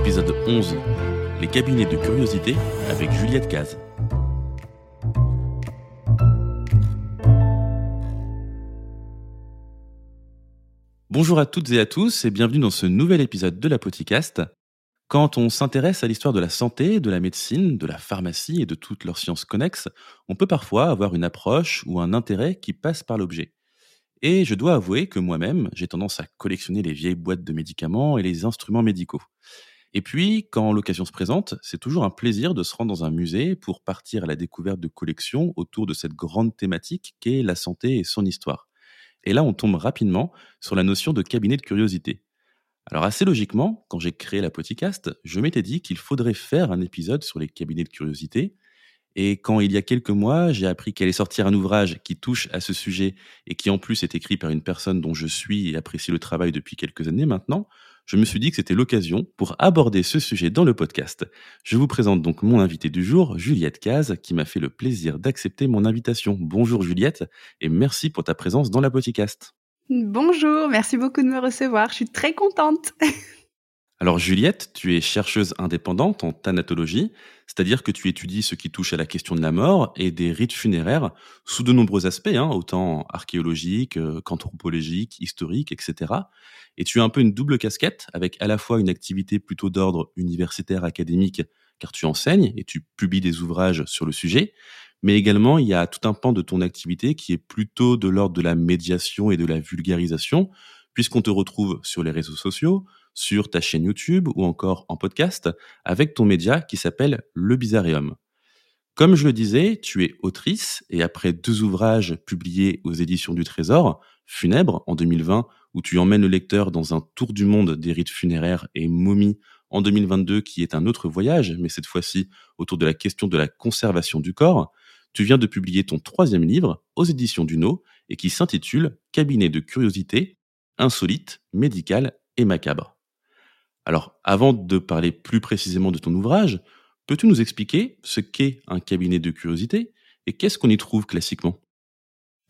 Épisode 11 Les cabinets de curiosité avec Juliette Caz. Bonjour à toutes et à tous et bienvenue dans ce nouvel épisode de la Podcast. Quand on s'intéresse à l'histoire de la santé, de la médecine, de la pharmacie et de toutes leurs sciences connexes, on peut parfois avoir une approche ou un intérêt qui passe par l'objet. Et je dois avouer que moi-même, j'ai tendance à collectionner les vieilles boîtes de médicaments et les instruments médicaux. Et puis, quand l'occasion se présente, c'est toujours un plaisir de se rendre dans un musée pour partir à la découverte de collections autour de cette grande thématique qu'est la santé et son histoire. Et là, on tombe rapidement sur la notion de cabinet de curiosité. Alors assez logiquement, quand j'ai créé la podcast, je m'étais dit qu'il faudrait faire un épisode sur les cabinets de curiosité. Et quand il y a quelques mois, j'ai appris qu'elle allait sortir un ouvrage qui touche à ce sujet et qui en plus est écrit par une personne dont je suis et apprécie le travail depuis quelques années maintenant, je me suis dit que c'était l'occasion pour aborder ce sujet dans le podcast. Je vous présente donc mon invité du jour, Juliette Caz, qui m'a fait le plaisir d'accepter mon invitation. Bonjour Juliette, et merci pour ta présence dans la podcast. Bonjour, merci beaucoup de me recevoir, je suis très contente. Alors Juliette, tu es chercheuse indépendante en thanatologie, c'est-à-dire que tu étudies ce qui touche à la question de la mort et des rites funéraires sous de nombreux aspects, hein, autant archéologiques euh, qu'anthropologiques, historiques, etc. Et tu as un peu une double casquette avec à la fois une activité plutôt d'ordre universitaire académique, car tu enseignes et tu publies des ouvrages sur le sujet, mais également il y a tout un pan de ton activité qui est plutôt de l'ordre de la médiation et de la vulgarisation, puisqu'on te retrouve sur les réseaux sociaux, sur ta chaîne YouTube ou encore en podcast avec ton média qui s'appelle Le Bizarrium. Comme je le disais, tu es autrice et après deux ouvrages publiés aux éditions du Trésor, Funèbre en 2020, où tu emmènes le lecteur dans un tour du monde des rites funéraires et momies en 2022, qui est un autre voyage, mais cette fois-ci autour de la question de la conservation du corps, tu viens de publier ton troisième livre aux éditions Duno et qui s'intitule Cabinet de curiosité, insolite, médical et macabre. Alors, avant de parler plus précisément de ton ouvrage, peux-tu nous expliquer ce qu'est un cabinet de curiosité et qu'est-ce qu'on y trouve classiquement?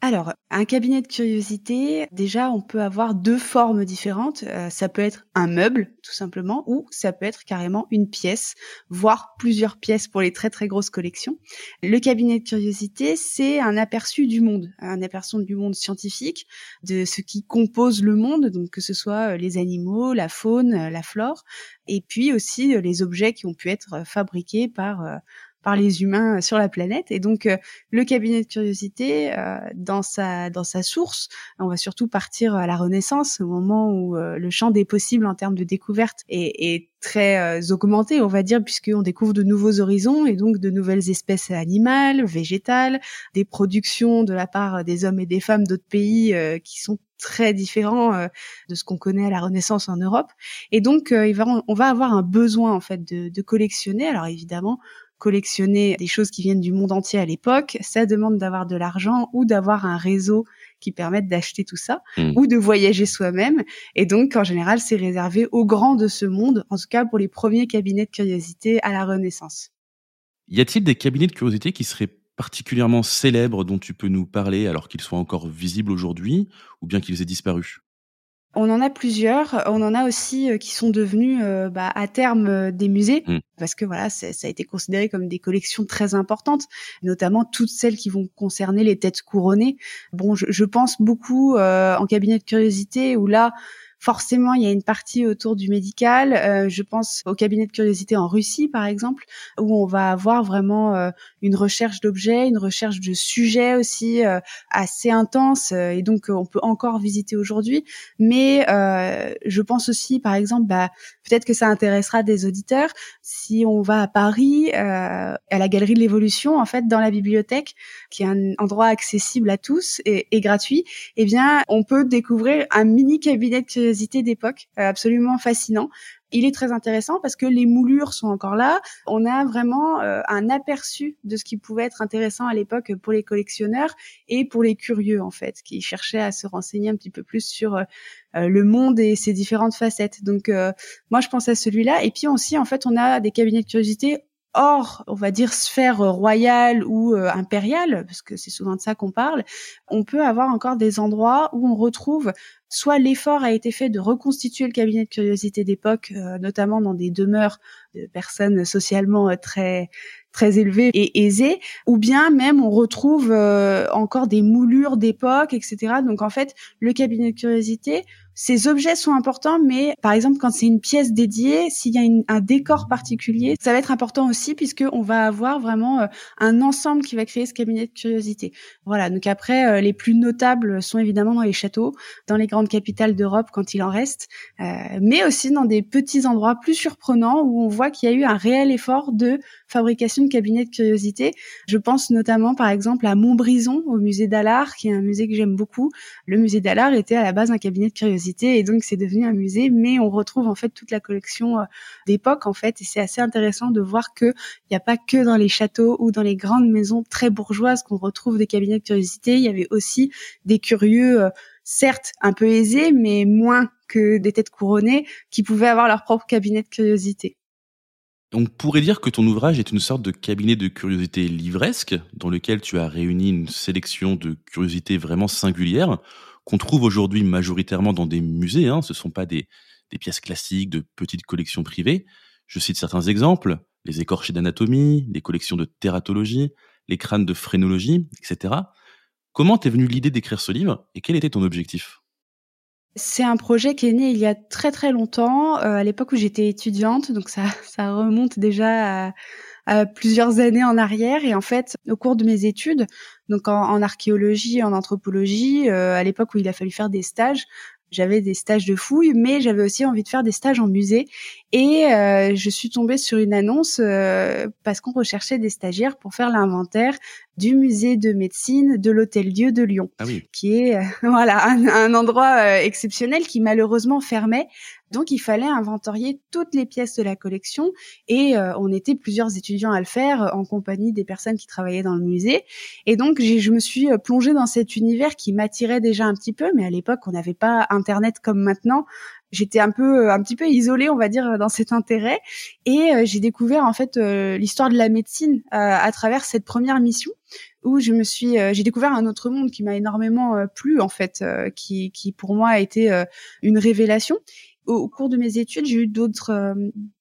Alors, un cabinet de curiosité, déjà, on peut avoir deux formes différentes. Euh, ça peut être un meuble, tout simplement, ou ça peut être carrément une pièce, voire plusieurs pièces pour les très très grosses collections. Le cabinet de curiosité, c'est un aperçu du monde, un aperçu du monde scientifique, de ce qui compose le monde, donc que ce soit euh, les animaux, la faune, euh, la flore, et puis aussi les objets qui ont pu être fabriqués par par les humains sur la planète. Et donc, euh, le cabinet de curiosité, euh, dans sa dans sa source, on va surtout partir à la Renaissance, au moment où euh, le champ des possibles en termes de découverte est, est très augmenté, on va dire, puisqu'on découvre de nouveaux horizons et donc de nouvelles espèces animales, végétales, des productions de la part des hommes et des femmes d'autres pays qui sont très différents de ce qu'on connaît à la Renaissance en Europe. Et donc, il va, on va avoir un besoin en fait de, de collectionner. Alors évidemment, collectionner des choses qui viennent du monde entier à l'époque, ça demande d'avoir de l'argent ou d'avoir un réseau qui permette d'acheter tout ça hmm. ou de voyager soi-même. Et donc, en général, c'est réservé aux grands de ce monde, en tout cas pour les premiers cabinets de curiosité à la Renaissance. Y a-t-il des cabinets de curiosité qui seraient particulièrement célèbres dont tu peux nous parler alors qu'ils soient encore visibles aujourd'hui ou bien qu'ils aient disparu? On en a plusieurs. On en a aussi euh, qui sont devenus euh, bah, à terme euh, des musées, mmh. parce que voilà, ça a été considéré comme des collections très importantes, notamment toutes celles qui vont concerner les têtes couronnées. Bon, je, pense beaucoup en cabinet de curiosité où là, forcément, il y a une partie autour du médical. Euh, je pense au cabinet de curiosité en Russie, par exemple, où on va avoir vraiment euh, une recherche d'objets, une recherche de sujets aussi euh, assez intense, et donc on peut encore visiter aujourd'hui. Mais je pense aussi, par exemple, bah, peut-être que ça intéressera des auditeurs si on va à Paris, à la Galerie de l'Évolution, en fait, dans la bibliothèque, qui est un endroit accessible à tous et, et gratuit. Eh bien, on peut découvrir un mini cabinet de curiosité d'époque, euh, absolument fascinant. Il est très intéressant parce que les moulures sont encore là. On a vraiment euh, un aperçu de ce qui pouvait être intéressant à l'époque pour les collectionneurs et pour les curieux en fait, qui cherchaient à se renseigner un petit peu plus sur euh, le monde et ses différentes facettes. Donc moi je pense à celui-là. Et puis aussi en fait on a des cabinets de curiosité hors, on va dire, sphère royale ou impériale, parce que c'est souvent de ça qu'on parle, on peut avoir encore des endroits où on retrouve soit l'effort a été fait de reconstituer le cabinet de curiosité d'époque, euh, notamment dans des demeures de personnes socialement euh, très très élevées et aisées, ou bien même on retrouve encore des moulures d'époque, etc. Donc en fait, le cabinet de curiosité ces objets sont importants, mais par exemple, quand c'est une pièce dédiée, s'il y a un décor particulier, ça va être important aussi puisque on va avoir vraiment euh, un ensemble qui va créer ce cabinet de curiosité. Voilà. Donc après, euh, les plus notables sont évidemment dans les châteaux, dans les grandes capitales d'Europe quand il en reste, euh, mais aussi dans des petits endroits plus surprenants où on voit qu'il y a eu un réel effort de fabrication de cabinets de curiosité. Je pense notamment, par exemple, à Montbrison, au musée d'Allard, qui est un musée que j'aime beaucoup. Le musée d'Allard était à la base un cabinet de curiosité et donc c'est devenu un musée, mais on retrouve en fait toute la collection euh, d'époque en fait et c'est assez intéressant de voir que il n'y a pas que dans les châteaux ou dans les grandes maisons très bourgeoises qu'on retrouve des cabinets de curiosité, il y avait aussi des curieux euh, certes un peu aisés mais moins que des têtes couronnées qui pouvaient avoir leur propre cabinet de curiosité. On pourrait dire que ton ouvrage est une sorte de cabinet de curiosité livresque, dans lequel tu as réuni une sélection de curiosités vraiment singulières, qu'on trouve aujourd'hui majoritairement dans des musées. Hein. Ce ne sont pas des, pièces classiques de petites collections privées. Je cite certains exemples les écorchés d'anatomie, les collections de tératologie, les crânes de phrénologie, etc. Comment t'es venue l'idée d'écrire ce livre et quel était ton objectif? C'est un projet qui est né il y a très très longtemps, euh, à l'époque où j'étais étudiante, donc ça, ça remonte déjà à, plusieurs années en arrière. Et en fait, au cours de mes études, donc en, archéologie, en anthropologie, euh, à l'époque où il a fallu faire des stages, j'avais des stages de fouilles, mais j'avais aussi envie de faire des stages en musée. Et euh, je suis tombée sur une annonce euh, parce qu'on recherchait des stagiaires pour faire l'inventaire du musée de médecine de l'Hôtel Dieu de Lyon, ah oui. qui est voilà un, un endroit exceptionnel qui malheureusement fermait donc il fallait inventorier toutes les pièces de la collection et euh, on était plusieurs étudiants à le faire euh, en compagnie des personnes qui travaillaient dans le musée. Et donc je me suis euh, plongée dans cet univers qui m'attirait déjà un petit peu, mais à l'époque on n'avait pas Internet comme maintenant j'étais un peu un petit peu isolée on va dire dans cet intérêt et j'ai découvert en fait l'histoire de la médecine à travers cette première mission où je me suis j'ai découvert un autre monde qui m'a énormément plu en fait qui qui pour moi a été une révélation au cours de mes études, j'ai eu d'autres euh,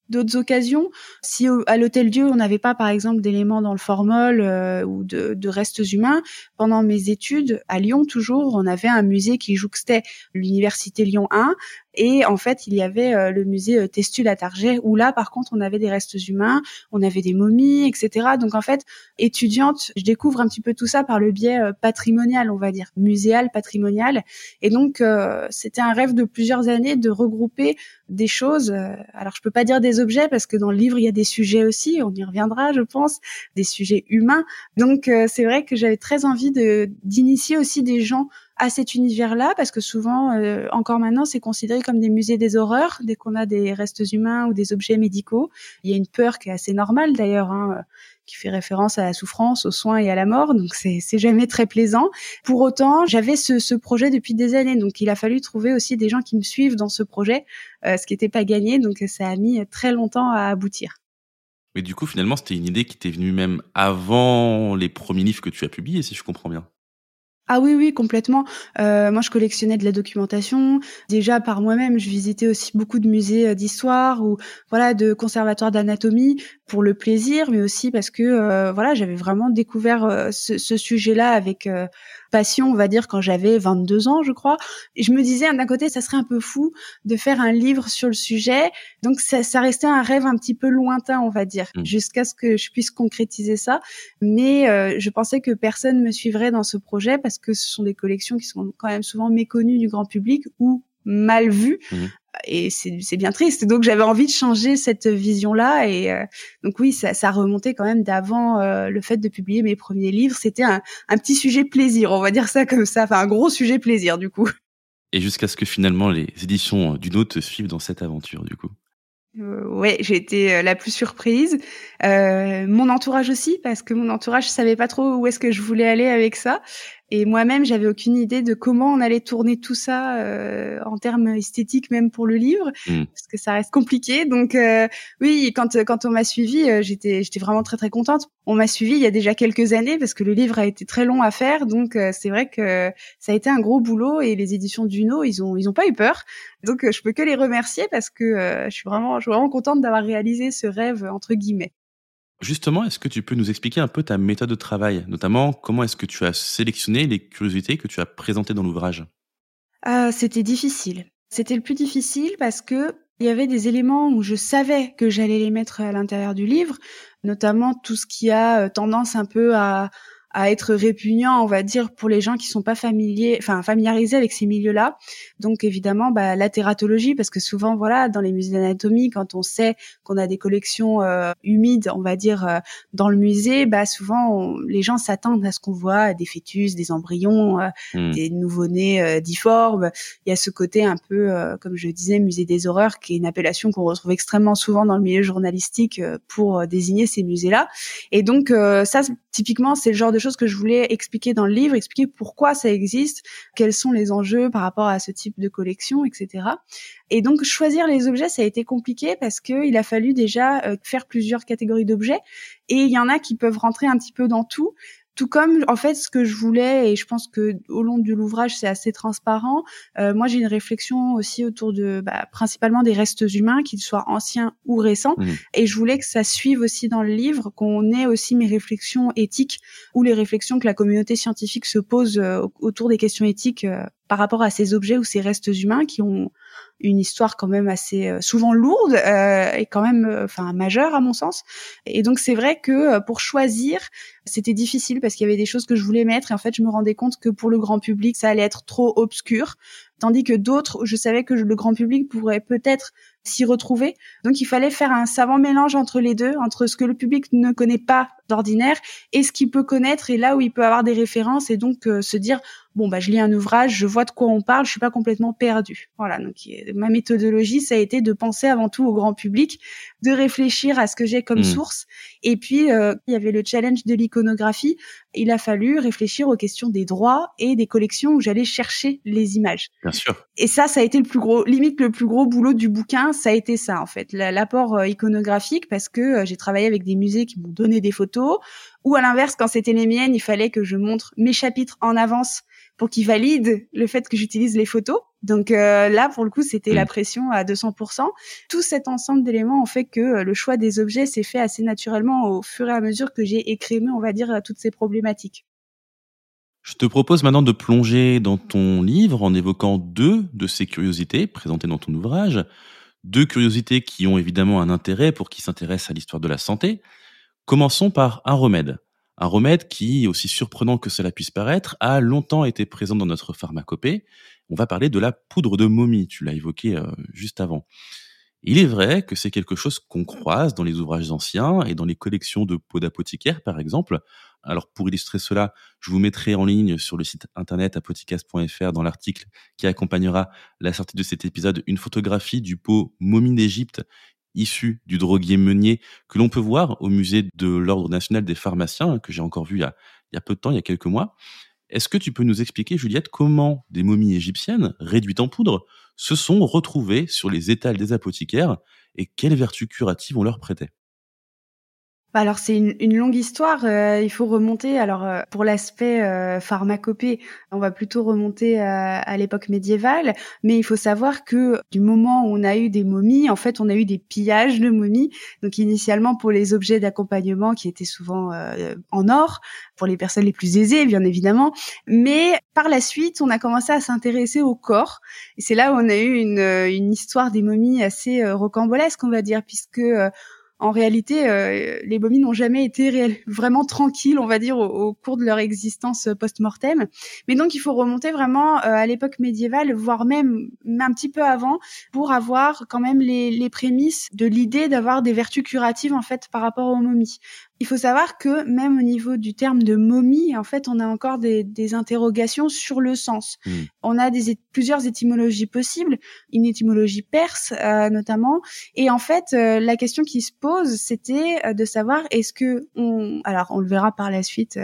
d'autres occasions. Si à l'Hôtel Dieu, on n'avait pas, par exemple, d'éléments dans le formol euh, ou de, de, restes humains, pendant mes études, à Lyon toujours, on avait un musée qui jouxtait l'Université Lyon 1 et en fait, il y avait euh, le musée euh, Testule à Target, où là, par contre, on avait des restes humains, on avait des momies, etc. Donc en fait, étudiante, je découvre un petit peu tout ça par le biais patrimonial, on va dire, muséal, patrimonial. Et donc, c'était un rêve de plusieurs années de regrouper des choses. alors, je peux pas dire des objets parce que dans le livre il y a des sujets aussi, on y reviendra je pense, des sujets humains. Donc euh, c'est vrai que j'avais très envie de d'initier aussi des gens à cet univers-là parce que souvent euh, encore maintenant c'est considéré comme des musées des horreurs dès qu'on a des restes humains ou des objets médicaux. Il y a une peur qui est assez normale d'ailleurs. Hein, qui fait référence à la souffrance, aux soins et à la mort. Donc c'est jamais très plaisant. Pour autant, j'avais ce, ce projet depuis des années, donc il a fallu trouver aussi des gens qui me suivent dans ce projet, euh, ce qui n'était pas gagné. Donc ça a mis très longtemps à aboutir. Mais du coup, finalement, c'était une idée qui t'est venue même avant les premiers livres que tu as publiés, si je comprends bien. Ah oui, oui, complètement. Euh, moi, je collectionnais de la documentation. Déjà, par moi-même, je visitais aussi beaucoup de musées euh, d'histoire ou voilà de conservatoires d'anatomie pour le plaisir, mais aussi parce que euh, voilà, j'avais vraiment découvert ce, ce sujet-là avec passion, on va dire, quand j'avais 22 ans, je crois. Et je me disais, d'un côté, ça serait un peu fou de faire un livre sur le sujet. Donc, ça, ça restait un rêve un petit peu lointain, on va dire, mmh. jusqu'à ce que je puisse concrétiser ça. Mais euh, je pensais que personne me suivrait dans ce projet parce que ce sont des collections qui sont quand même souvent méconnues du grand public ou mal vues. Mmh et c'est bien triste. Donc j'avais envie de changer cette vision-là et euh, donc oui, ça, ça remontait quand même d'avant euh, le fait de publier mes premiers livres. C'était un, un, petit sujet plaisir, on va dire ça comme ça, enfin un gros sujet plaisir du coup. Et jusqu'à ce que finalement les éditions du te suivent dans cette aventure du coup. Euh, ouais, j'ai été euh, la plus surprise. Euh, mon entourage aussi, parce que mon entourage savait pas trop où est-ce que je voulais aller avec ça. Et moi-même, j'avais aucune idée de comment on allait tourner tout ça euh, en termes esthétiques, même pour le livre, mmh. parce que ça reste compliqué. Donc euh, oui, quand quand on m'a suivi, euh, j'étais j'étais vraiment très très contente. On m'a suivi il y a déjà quelques années parce que le livre a été très long à faire, donc c'est vrai que ça a été un gros boulot et les éditions Duno, ils ont ils ont pas eu peur. Donc je peux que les remercier parce que je suis vraiment je suis vraiment contente d'avoir réalisé ce rêve entre guillemets. Justement, est-ce que tu peux nous expliquer un peu ta méthode de travail, notamment comment est-ce que tu as sélectionné les curiosités que tu as présentées dans l'ouvrage? Euh, C'était difficile. C'était le plus difficile parce que il y avait des éléments où je savais que j'allais les mettre à l'intérieur du livre, notamment tout ce qui a euh, tendance un peu à, à être répugnant, on va dire, pour les gens qui sont pas familiers, enfin familiarisés avec ces milieux-là. Donc évidemment, bah, la tératologie, parce que souvent, voilà, dans les musées d'anatomie, quand on sait qu'on a des collections euh, humides, on va dire, euh, dans le musée, bah souvent les gens s'attendent à ce qu'on voit des fœtus, des embryons, euh, hmm. des nouveau-nés difformes. Il y a ce côté un peu, comme je disais, musée des horreurs, qui est une appellation qu'on retrouve extrêmement souvent dans le milieu journalistique pour désigner ces musées-là. Et donc ça, typiquement, c'est le genre de choses que je voulais expliquer dans le livre, expliquer pourquoi ça existe, quels sont les enjeux par rapport à ce type de collection, etc. Et donc choisir les objets, ça a été compliqué parce que il a fallu déjà euh, faire plusieurs catégories d'objets et il y en a qui peuvent rentrer un petit peu dans tout. Tout comme en fait ce que je voulais et je pense que au long de l'ouvrage c'est assez transparent. Euh, moi j'ai une réflexion aussi autour de bah, principalement des restes humains, qu'ils soient anciens ou récents, mmh. et je voulais que ça suive aussi dans le livre, qu'on ait aussi mes réflexions éthiques ou les réflexions que la communauté scientifique se pose euh, autour des questions éthiques euh, par rapport à ces objets ou ces restes humains qui ont une histoire quand même assez euh, souvent lourde euh, et quand même euh, enfin majeure à mon sens. Et donc c'est vrai que pour choisir, c'était difficile parce qu'il y avait des choses que je voulais mettre et en fait je me rendais compte que pour le grand public ça allait être trop obscur, tandis que d'autres, je savais que le grand public pourrait peut-être s'y retrouver. Donc il fallait faire un savant mélange entre les deux, entre ce que le public ne connaît pas d'ordinaire et ce qu'il peut connaître et là où il peut avoir des références et donc se dire bon bah je lis un ouvrage, je vois de quoi on parle, je suis pas complètement perdu. Voilà, donc ma méthodologie ça a été de penser avant tout au grand public, de réfléchir à ce que j'ai comme mmh. source et puis euh, il y avait le challenge de l'iconographie, il a fallu réfléchir aux questions des droits et des collections où j'allais chercher les images. Bien sûr. Et ça ça a été le plus gros limite le plus gros boulot du bouquin, ça a été ça en fait, l'apport euh, iconographique parce que euh, j'ai travaillé avec des musées qui m'ont donné des photos ou à l'inverse quand c'était les miennes, il fallait que je montre mes chapitres en avance pour qu'il valide le fait que j'utilise les photos. Donc euh, là, pour le coup, c'était la mm. pression à 200%. Tout cet ensemble d'éléments ont fait que euh, le choix des objets s'est fait assez naturellement au fur et à mesure que j'ai écrémé, on va dire, toutes ces problématiques. Je te propose maintenant de plonger dans ton livre en évoquant deux de ces curiosités présentées dans ton ouvrage. Deux curiosités qui ont évidemment un intérêt pour qui s'intéresse à l'histoire de la santé. Commençons par un remède. Un remède qui, aussi surprenant que cela puisse paraître, a longtemps été présent dans notre pharmacopée. On va parler de la poudre de momie, tu l'as évoqué euh, juste avant. Il est vrai que c'est quelque chose qu'on croise dans les ouvrages anciens et dans les collections de peaux d'apothicaire, par exemple. Alors, pour illustrer cela, je vous mettrai en ligne sur le site internet apothicas.fr dans l'article qui accompagnera la sortie de cet épisode une photographie du pot momie d'Égypte issu du droguier Meunier que l'on peut voir au musée de l'Ordre national des pharmaciens, que j'ai encore vu il y, a, il y a peu de temps, il y a quelques mois. Est-ce que tu peux nous expliquer, Juliette, comment des momies égyptiennes, réduites en poudre, se sont retrouvées sur les étals des apothicaires et quelles vertus curatives on leur prêtait alors c'est une, une, longue histoire. Euh, il faut remonter. Alors euh, pour l'aspect euh, pharmacopée, on va plutôt remonter à, à l'époque médiévale. Mais il faut savoir que du moment où on a eu des momies, en fait, on a eu des pillages de momies. Donc initialement pour les objets d'accompagnement qui étaient souvent en or, pour les personnes les plus aisées, bien évidemment. Mais par la suite, on a commencé à s'intéresser au corps. Et c'est là où on a eu une, une histoire des momies assez rocambolesque, on va dire, puisque en réalité, euh, les momies n'ont jamais été vraiment tranquilles, on va dire, au, cours de leur existence post-mortem. Mais donc, il faut remonter vraiment euh, à l'époque médiévale, voire même un petit peu avant, pour avoir quand même les, les prémices de l'idée d'avoir des vertus curatives en fait par rapport aux momies. Il faut savoir que même au niveau du terme de momie, en fait, on a encore des, des interrogations sur le sens. Hmm. On a des, plusieurs étymologies possibles, une étymologie perse euh, notamment, et en fait, euh, la question qui se pose, c'était euh, de savoir est-ce que on, alors on le verra par la suite,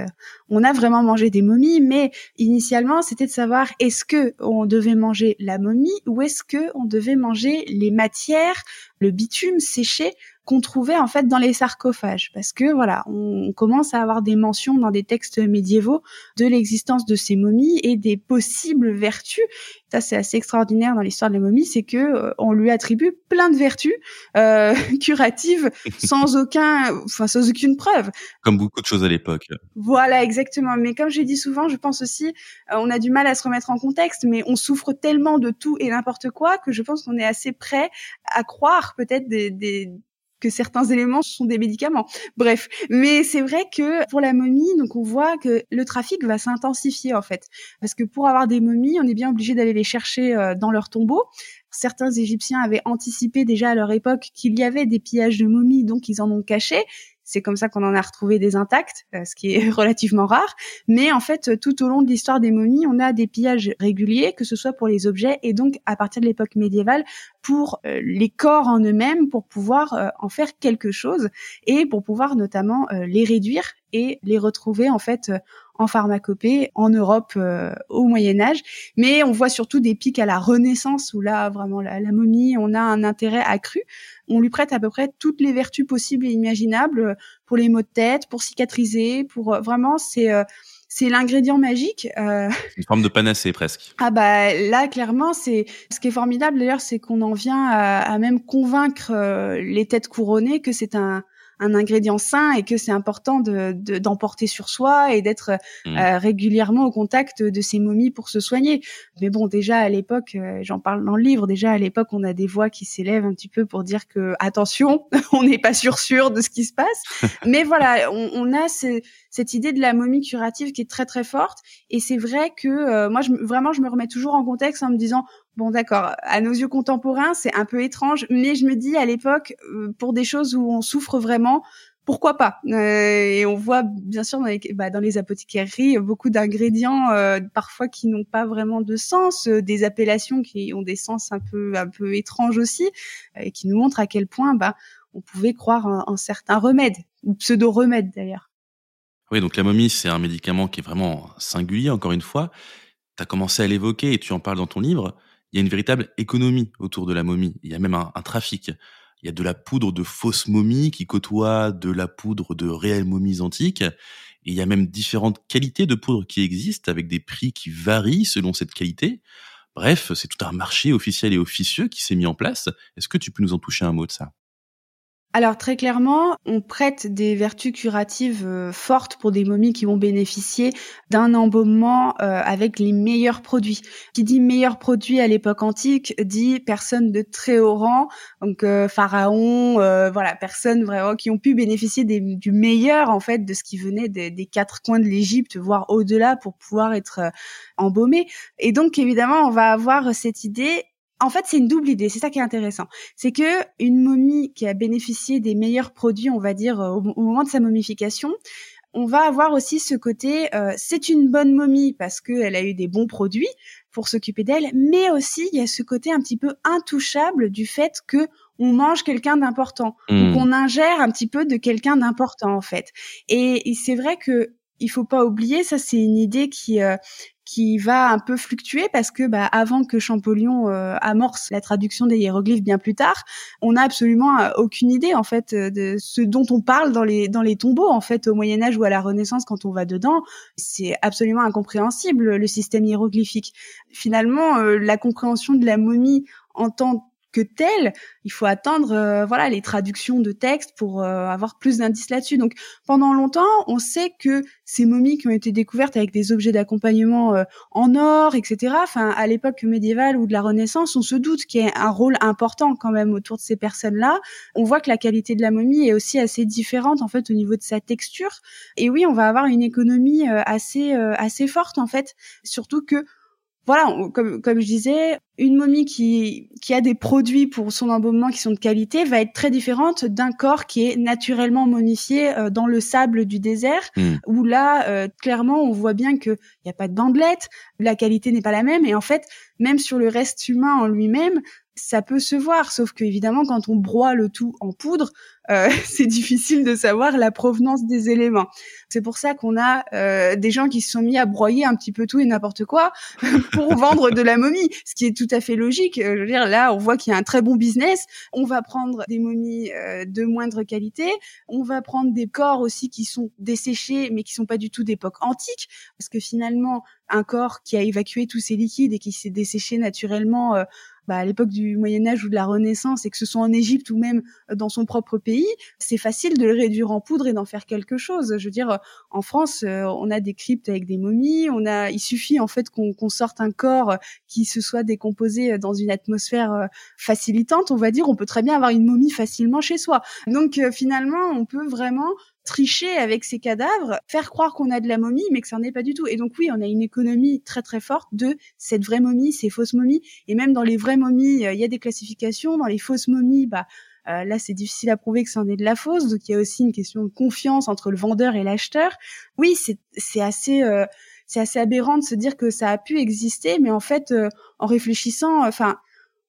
on a vraiment mangé des momies, mais initialement, c'était de savoir est-ce que on devait manger la momie ou est-ce que on devait manger les matières, le bitume séché qu'on trouvait en fait dans les sarcophages. Parce que voilà on commence à avoir des mentions dans des textes médiévaux de l'existence de ces momies et des possibles vertus. Ça c'est assez extraordinaire dans l'histoire de la momie c'est que euh, on lui attribue plein de vertus euh, curatives sans aucun enfin sans aucune preuve. Comme beaucoup de choses à l'époque. Voilà exactement. Mais comme j'ai dit souvent je pense aussi euh, on a du mal à se remettre en contexte mais on souffre tellement de tout et n'importe quoi que je pense qu'on est assez prêt à croire peut-être des, des que certains éléments sont des médicaments. Bref, mais c'est vrai que pour la momie, donc on voit que le trafic va s'intensifier en fait, parce que pour avoir des momies, on est bien obligé d'aller les chercher euh, dans leur tombeau. Certains Égyptiens avaient anticipé déjà à leur époque qu'il y avait des pillages de momies, donc ils en ont caché. C'est comme ça qu'on en a retrouvé des intacts, euh, ce qui est relativement rare. Mais en fait, tout au long de l'histoire des momies, on a des pillages réguliers, que ce soit pour les objets et donc à partir de l'époque médiévale pour euh, les corps en eux-mêmes, pour pouvoir euh, en faire quelque chose et pour pouvoir notamment les réduire et les retrouver en fait en pharmacopée en Europe au Moyen Âge. Mais on voit surtout des pics à la Renaissance où là vraiment la, la momie, on a un intérêt accru on lui prête à peu près toutes les vertus possibles et imaginables euh, pour les maux de tête, pour cicatriser, pour euh, vraiment c'est euh, c'est l'ingrédient magique. Euh... Une forme de panacée presque. Ah bah là clairement c'est ce qui est formidable d'ailleurs c'est qu'on en vient à, à même convaincre les têtes couronnées que c'est un un ingrédient sain et que c'est important de d'emporter sur soi et d'être mmh. euh, régulièrement au contact de ces momies pour se soigner. Mais bon, déjà à l'époque, euh, j'en parle dans le livre, déjà à l'époque, on a des voix qui s'élèvent un petit peu pour dire que attention, on n'est pas sûr sûr de ce qui se passe. Mais voilà, on, on a cette idée de la momie curative qui est très très forte. Et c'est vrai que euh, moi, je, vraiment, je me remets toujours en contexte en me disant Bon, d'accord. À nos yeux contemporains, c'est un peu étrange, mais je me dis à l'époque, euh, pour des choses où on souffre vraiment, pourquoi pas? Euh, Et on voit bien sûr dans les, bah, dans les beaucoup d'ingrédients euh, parfois qui n'ont pas vraiment de sens, des appellations qui ont des sens un peu un peu étranges aussi, et qui nous montrent à quel point bah on pouvait croire en, certains remèdes ou pseudo remèdes d'ailleurs. Oui, donc la momie c'est un médicament qui est vraiment singulier encore une fois. Tu as commencé à l'évoquer et tu en parles dans ton livre il y a une véritable économie autour de la momie. Il y a même un, trafic. Il y a de la poudre de fausses momies qui côtoie de la poudre de réelles momies antiques. Et il y a même différentes qualités de poudre qui existent avec des prix qui varient selon cette qualité. Bref, c'est tout un marché officiel et officieux qui s'est mis en place. Est-ce que tu peux nous en toucher un mot de ça? Alors très clairement, on prête des vertus curatives euh, fortes pour des momies qui vont bénéficier d'un embaumement euh, avec les meilleurs produits. Qui dit meilleurs produits à l'époque antique dit personnes de très haut rang, donc euh, pharaons, voilà, personnes vraiment qui ont pu bénéficier du meilleur en fait de ce qui venait des, quatre coins de l'Égypte, voire au-delà pour pouvoir être embaumé. Et donc évidemment, on va avoir cette idée en fait, c'est une double idée. C'est ça qui est intéressant. C'est que une momie qui a bénéficié des meilleurs produits, on va dire, au, moment de sa momification, on va avoir aussi ce côté, euh, c'est une bonne momie parce qu'elle a eu des bons produits pour s'occuper d'elle, mais aussi il y a ce côté un petit peu intouchable du fait que on mange quelqu'un d'important, mmh. qu'on ingère un petit peu de quelqu'un d'important en fait. Et, c'est vrai que il faut pas oublier, ça c'est une idée qui euh, qui va un peu fluctuer parce que bah, avant que Champollion euh, amorce la traduction des hiéroglyphes bien plus tard, on n'a absolument euh, aucune idée en fait de ce dont on parle dans les dans les tombeaux en fait au Moyen Âge ou à la Renaissance quand on va dedans. C'est absolument incompréhensible le système hiéroglyphique. Finalement, la compréhension de la momie en tant que tel, il faut attendre euh, voilà les traductions de textes pour euh, avoir plus d'indices là-dessus. Donc pendant longtemps, on sait que ces momies qui ont été découvertes avec des objets d'accompagnement euh, en or, etc. Enfin, à l'époque médiévale ou de la Renaissance, on se doute qu'il y a un rôle important quand même autour de ces personnes-là. On voit que la qualité de la momie est aussi assez différente en fait au niveau de sa texture. Et oui, on va avoir une économie assez assez forte en fait, surtout que voilà, comme, comme je disais, une momie qui, qui a des produits pour son embaumement qui sont de qualité va être très différente d'un corps qui est naturellement momifié euh, dans le sable du désert, hmm. où là, euh, clairement, on voit bien qu'il n'y a pas de bandelettes, la qualité n'est pas la même, et en fait, même sur le reste humain en lui-même, ça peut se voir, sauf que évidemment, quand on broie le tout en poudre, euh, c'est difficile de savoir la provenance des éléments. C'est pour ça qu'on a euh, des gens qui se sont mis à broyer un petit peu tout et n'importe quoi pour vendre de la momie, ce qui est tout à fait logique. Euh, je veux dire, là, on voit qu'il y a un très bon business. On va prendre des momies de moindre qualité. On va prendre des corps aussi qui sont desséchés, mais qui sont pas du tout d'époque antique, parce que finalement, un corps qui a évacué tous ses liquides et qui s'est desséché naturellement bah, à l'époque du Moyen Âge ou de la Renaissance, et que ce soit en Égypte ou même euh, dans son propre pays, c'est facile de le réduire en poudre et d'en faire quelque chose. Je veux dire, en France, euh, on a des cryptes avec des momies, on a, il suffit en fait qu'on sorte un corps qui se soit décomposé dans une atmosphère euh, facilitante, on va dire, on peut très bien avoir une momie facilement chez soi. Donc finalement, on peut vraiment tricher avec ces cadavres, faire croire qu'on a de la momie, mais que ça n'en est pas du tout. Et donc oui, on a une économie très très forte de cette vraie momie, ces fausses momies. Et même dans les vraies momies, euh, il y a des classifications. Dans les fausses momies, bah euh, là, c'est difficile à prouver que c'en est de la fausse. Donc il y a aussi une question de confiance entre le vendeur et l'acheteur. Oui, c'est assez euh, c'est assez aberrant de se dire que ça a pu exister, mais en fait, en réfléchissant, enfin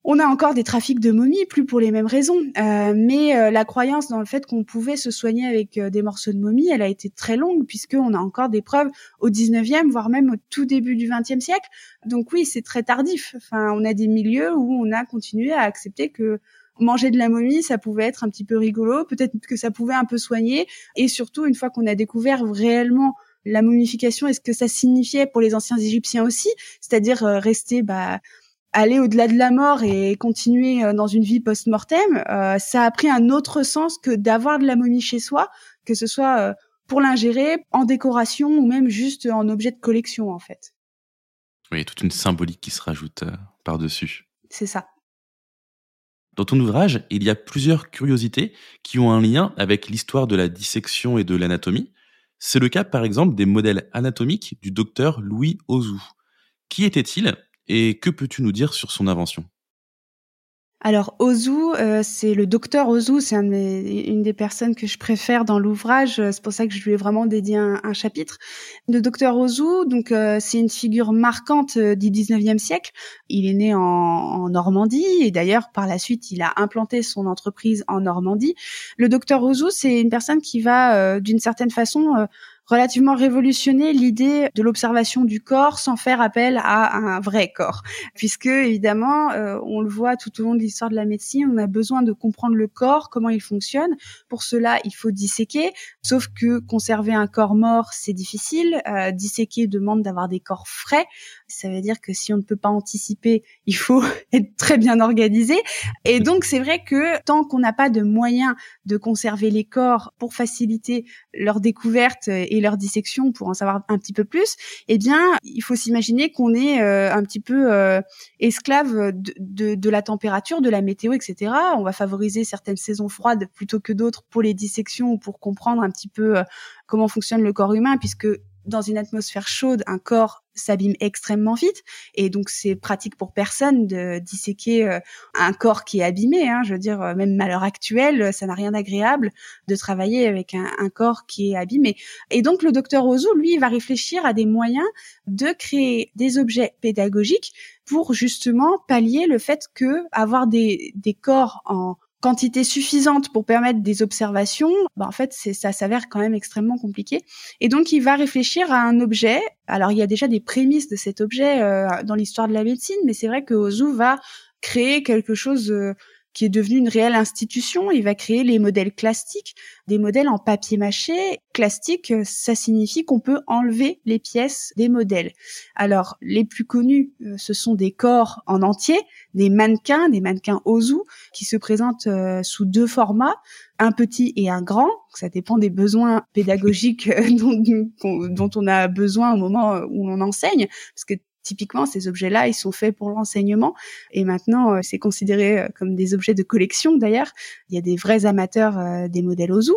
on a encore des trafics de momies, plus pour les mêmes raisons. Euh, mais euh, la croyance dans le fait qu'on pouvait se soigner avec euh, des morceaux de momies, elle a été très longue, puisqu'on a encore des preuves au 19e, voire même au tout début du 20e siècle. Donc oui, c'est très tardif. Enfin, on a des milieux où on a continué à accepter que manger de la momie, ça pouvait être un petit peu rigolo, peut-être que ça pouvait un peu soigner. Et surtout, une fois qu'on a découvert réellement la momification et ce que ça signifiait pour les anciens Égyptiens aussi, c'est-à-dire rester... Bah, aller au-delà de la mort et continuer euh, dans une vie post-mortem, euh, ça a pris un autre sens que d'avoir de la momie chez soi, que ce soit euh, pour l'ingérer, en décoration ou même juste en objet de collection en fait. Oui, toute une symbolique qui se rajoute par-dessus. C'est ça. Dans ton ouvrage, il y a plusieurs curiosités qui ont un lien avec l'histoire de la dissection et de l'anatomie. C'est le cas par exemple des modèles anatomiques du docteur Louis Ozou. Qui était-il et que peux-tu nous dire sur son invention? Alors Ozu, euh, c'est le docteur Ozu, c'est une des personnes que je préfère dans l'ouvrage. C'est pour ça que je lui ai vraiment dédié un, chapitre. Le docteur Ozu, donc euh, c'est une figure marquante euh, du 19e siècle. Il est né en, Normandie et d'ailleurs par la suite il a implanté son entreprise en Normandie. Le docteur Ozu, c'est une personne qui va d'une certaine façon relativement révolutionné l'idée de l'observation du corps sans faire appel à un vrai corps, puisque évidemment, euh, on le voit tout au long de l'histoire de la médecine, on a besoin de comprendre le corps, comment il fonctionne. Pour cela, il faut disséquer, sauf que conserver un corps mort, c'est difficile. Euh, disséquer demande d'avoir des corps frais. Ça veut dire que si on ne peut pas anticiper, il faut être très bien organisé. Et donc, c'est vrai que tant qu'on n'a pas de moyens de conserver les corps pour faciliter leur découverte leur dissection pour en savoir un petit peu plus, eh bien, il faut s'imaginer qu'on est euh, un petit peu euh, esclave de, de, de, la température, de la météo, etc. On va favoriser certaines saisons froides plutôt que d'autres pour les dissections ou pour comprendre un petit peu euh, comment fonctionne le corps humain, puisque dans une atmosphère chaude, un corps s'abîme extrêmement vite et donc c'est pratique pour personne de disséquer euh, un corps qui est abîmé. Hein. Je veux dire, euh, même à l'heure actuelle, ça n'a rien d'agréable de travailler avec un, un, corps qui est abîmé. Et donc le docteur Ozu, lui, va réfléchir à des moyens de créer des objets pédagogiques pour justement pallier le fait que avoir des, des corps en quantité suffisante pour permettre des observations, bah en fait, ça s'avère quand même extrêmement compliqué. Et donc, il va réfléchir à un objet. Alors, il y a déjà des prémices de cet objet euh, dans l'histoire de la médecine, mais c'est vrai que Ozu va créer quelque chose euh, qui est devenu une réelle institution. Il va créer les modèles classiques, des modèles en papier mâché. Plastique, ça signifie qu'on peut enlever les pièces des modèles. Alors, les plus connus, euh, ce sont des corps en entier, des mannequins, des mannequins Ozu, qui se présentent euh, sous deux formats, un petit et un grand. Ça dépend des besoins pédagogiques euh, dont, dont on a besoin au moment où on enseigne, parce que Typiquement, ces objets-là, ils sont faits pour l'enseignement et maintenant, euh, c'est considéré euh, comme des objets de collection d'ailleurs. Il y a des vrais amateurs euh, des modèles Ozu.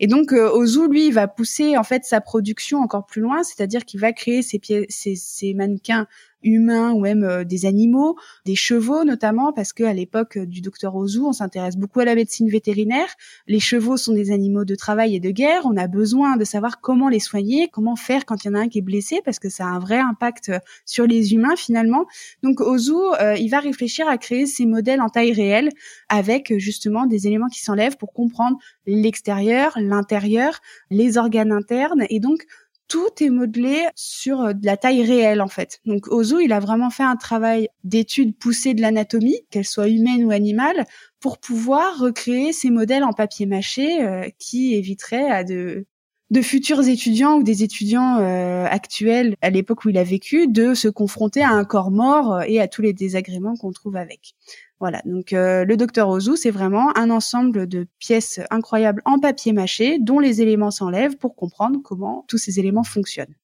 Et donc, Ozu, lui, va pousser en fait sa production encore plus loin, c'est-à-dire qu'il va créer ces, pieds, ces, ces mannequins humains ou même euh, des animaux, des chevaux notamment, parce que à l'époque euh, du docteur Ozu, on s'intéresse beaucoup à la médecine vétérinaire. Les chevaux sont des animaux de travail et de guerre. On a besoin de savoir comment les soigner, comment faire quand il y en a un qui est blessé, parce que ça a un vrai impact euh, sur les humains finalement. Donc Ozu, il va réfléchir à créer ces modèles en taille réelle avec justement des éléments qui s'enlèvent pour comprendre l'extérieur, l'intérieur, les organes internes et donc tout est modelé sur euh, la taille réelle en fait. Donc Ozu, il a vraiment fait un travail d'étude poussée de l'anatomie, qu'elle soit humaine ou animale, pour pouvoir recréer ces modèles en papier mâché euh, qui éviteraient à de de futurs étudiants ou des étudiants euh, actuels à l'époque où il a vécu de se confronter à un corps mort et à tous les désagréments qu'on trouve avec. Voilà, donc euh, le docteur Ozu, c'est vraiment un ensemble de pièces incroyables en papier mâché dont les éléments s'enlèvent pour comprendre comment tous ces éléments fonctionnent.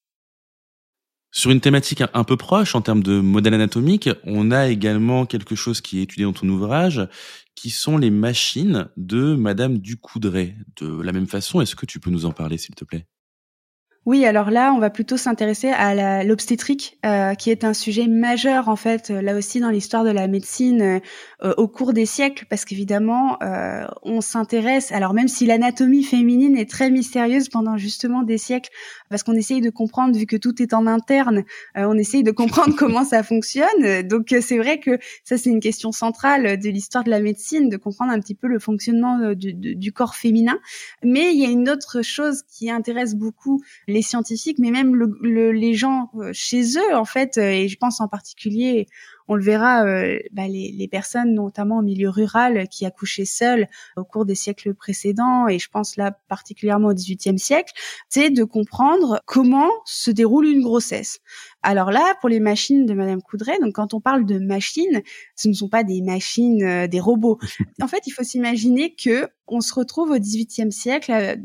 Sur une thématique un peu proche en termes de modèle anatomique, on a également quelque chose qui est étudié dans ton ouvrage, qui sont les machines de Madame Ducoudray. De la même façon, est-ce que tu peux nous en parler, s'il te plaît? Oui, alors là, on va plutôt s'intéresser à l'obstétrique, euh, qui est un sujet majeur en fait, là aussi dans l'histoire de la médecine euh, au cours des siècles, parce qu'évidemment, euh, on s'intéresse. Alors même si l'anatomie féminine est très mystérieuse pendant justement des siècles, parce qu'on essaye de comprendre, vu que tout est en interne, on essaye de comprendre comment ça fonctionne. Donc c'est vrai que ça c'est une question centrale de l'histoire de la médecine, de comprendre un petit peu le fonctionnement du, du corps féminin. Mais il y a une autre chose qui intéresse beaucoup les scientifiques, mais même le, les gens euh, chez eux, en fait, euh, et je pense en particulier, on le verra, euh, bah, les, les, personnes, notamment au milieu rural, qui accouchaient seules au cours des siècles précédents, et je pense là particulièrement au XVIIIe siècle, c'est de comprendre comment se déroule une grossesse. Alors là, pour les machines de Madame Coudray, donc quand on parle de machines, ce ne sont pas des machines, des robots. En fait, il faut s'imaginer que on se retrouve au XVIIIe siècle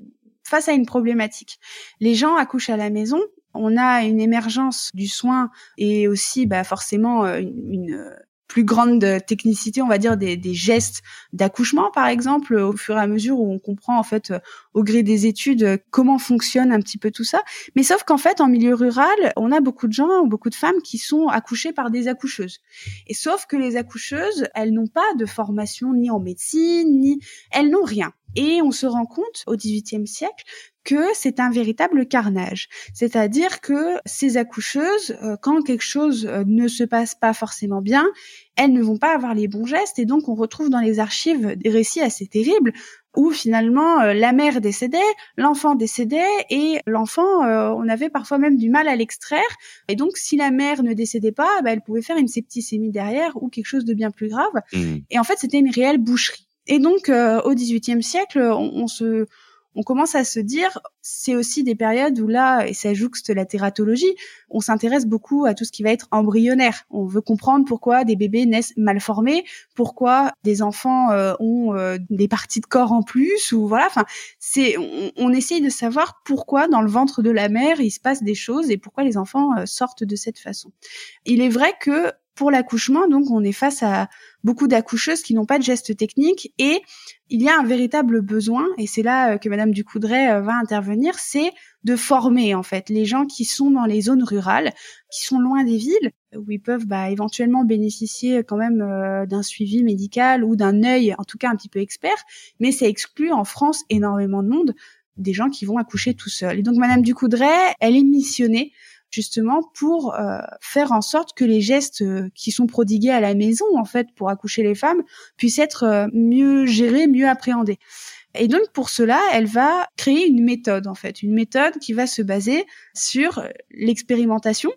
face à une problématique. Les gens accouchent à la maison, on a une émergence du soin et aussi bah, forcément euh, une, euh, plus grande technicité, on va dire, des, gestes d'accouchement, par exemple, au fur et à mesure où on comprend, en fait, au gré des études, comment fonctionne un petit peu tout ça. Mais sauf qu'en fait, en milieu rural, on a beaucoup de gens ou beaucoup de femmes qui sont accouchées par des accoucheuses. Et sauf que les accoucheuses, elles n'ont pas de formation ni en médecine, ni elles n'ont rien. Et on se rend compte au XVIIIe siècle que c'est un véritable carnage. C'est-à-dire que ces accoucheuses, euh, quand quelque chose euh, ne se passe pas forcément bien, elles ne vont pas avoir les bons gestes et donc on retrouve dans les archives des récits assez terribles où finalement euh, la mère décédait, l'enfant décédait et l'enfant, on avait parfois même du mal à l'extraire. Et donc si la mère ne décédait pas, bah, elle pouvait faire une septicémie derrière ou quelque chose de bien plus grave. Mmh. Et en fait, c'était une réelle boucherie. Et donc, euh, au XVIIIe siècle, on, se, on commence à se dire, c'est aussi des périodes où là, et ça jouxte la tératologie, on s'intéresse beaucoup à tout ce qui va être embryonnaire. On veut comprendre pourquoi des bébés naissent mal formés, pourquoi des enfants euh, ont euh, des parties de corps en plus, ou voilà. Enfin, c'est, on, on, essaye de savoir pourquoi dans le ventre de la mère il se passe des choses et pourquoi les enfants sortent de cette façon. Il est vrai que pour l'accouchement, donc on est face à beaucoup d'accoucheuses qui n'ont pas de gestes techniques et il y a un véritable besoin, et c'est là euh, que Madame Ducoudray euh, va intervenir, c'est de former en fait les gens qui sont dans les zones rurales, qui sont loin des villes, où ils peuvent bah, éventuellement bénéficier quand même euh, d'un suivi médical ou d'un œil, en tout cas un petit peu expert, mais ça exclut en France énormément de monde, des gens qui vont accoucher tout seuls. Et donc Madame Ducoudray, elle est missionnée justement pour faire en sorte que les gestes qui sont prodigués à la maison en fait pour accoucher les femmes puissent être mieux gérés, mieux appréhendés. Et donc pour cela, elle va créer une méthode en fait, une méthode qui va se baser sur l'expérimentation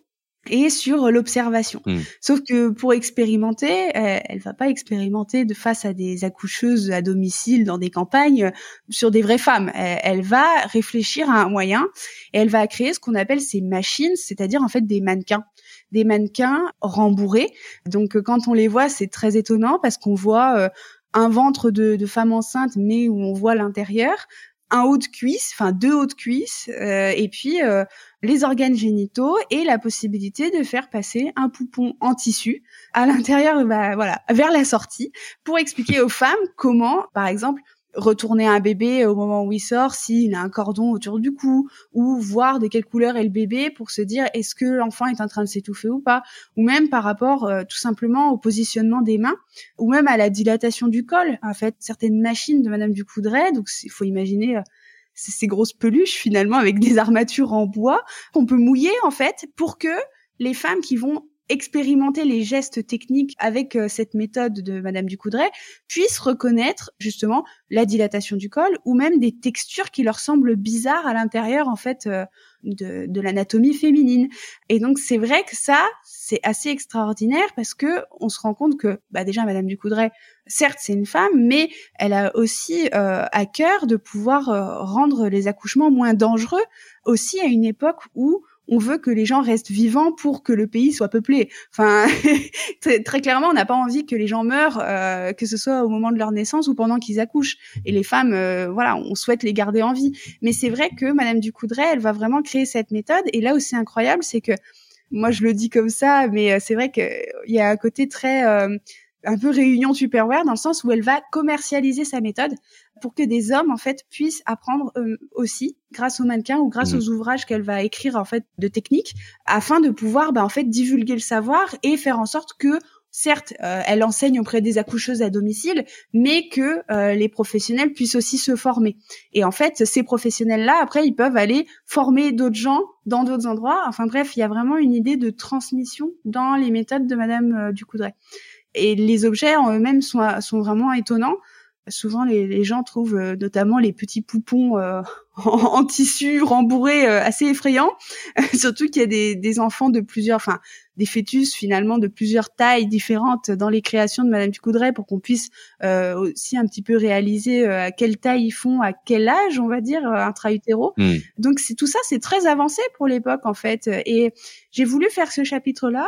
et sur l'observation. Hmm. Sauf que pour expérimenter, elle, elle va pas expérimenter de face à des accoucheuses à domicile dans des campagnes sur des vraies femmes. Elle, va réfléchir à un moyen et elle va créer ce qu'on appelle ces machines, c'est-à-dire en fait des mannequins des mannequins rembourrés. Donc quand on les voit, c'est très étonnant parce qu'on voit euh, un ventre de, de femme enceinte, mais où on voit l'intérieur, un haut de cuisse, enfin deux hauts de cuisse, euh, et puis euh, les organes génitaux et la possibilité de faire passer un poupon en tissu à l'intérieur, bah, voilà, vers la sortie, pour expliquer aux femmes comment, par exemple, retourner un bébé au moment où il sort s'il a un cordon autour du cou ou voir de quelle couleur est le bébé pour se dire est-ce que l'enfant est en train de s'étouffer ou pas? Ou même par rapport euh, tout simplement au positionnement des mains ou même à la dilatation du col. En fait certaines machines de madame Ducoudray donc il faut imaginer euh, ces grosses peluches finalement avec des armatures en bois qu'on peut mouiller en fait pour que les femmes qui vont expérimenter les gestes techniques avec euh, cette méthode de Madame Ducoudray puissent reconnaître justement la dilatation du col ou même des textures qui leur semblent bizarres à l'intérieur en fait euh, de, de l'anatomie féminine. Et donc c'est vrai que ça c'est assez extraordinaire parce que on se rend compte que bah déjà Madame Ducoudray certes c'est une femme mais elle a aussi euh, à cœur de pouvoir rendre les accouchements moins dangereux aussi à une époque où on veut que les gens restent vivants pour que le pays soit peuplé. Enfin, très, clairement, on n'a pas envie que les gens meurent, euh, que ce soit au moment de leur naissance ou pendant qu'ils accouchent. Et les femmes, euh, voilà, on souhaite les garder en vie. Mais c'est vrai que Madame Ducoudray, elle va vraiment créer cette méthode. Et là où c'est incroyable, c'est que moi je le dis comme ça, mais euh, c'est vrai qu'il y a un côté très un peu réunion superware dans le sens où elle va commercialiser sa méthode pour que des hommes en fait puissent apprendre euh, aussi grâce aux mannequins ou grâce mmh. aux ouvrages qu'elle va écrire en fait de techniques afin de pouvoir bah, en fait divulguer le savoir et faire en sorte que certes, euh, elle enseigne auprès des accoucheuses à domicile, mais que euh, les professionnels puissent aussi se former. Et en fait, ces professionnels-là, après, ils peuvent aller former d'autres gens dans d'autres endroits. Enfin bref, il y a vraiment une idée de transmission dans les méthodes de Madame euh, Ducoudray. Et les objets en eux-mêmes sont, sont vraiment étonnants souvent les, les, gens trouvent euh, notamment les petits poupons euh, en, tissu rembourrés euh, assez effrayants, surtout qu'il y a des, des, enfants de plusieurs, enfin des fœtus finalement de plusieurs tailles différentes dans les créations de Madame Ducoudray pour qu'on puisse aussi un petit peu réaliser à quelle taille ils font, à quel âge on va dire intra-utéro. Hmm. Donc c'est tout ça, c'est très avancé pour l'époque en fait. Et j'ai voulu faire ce chapitre-là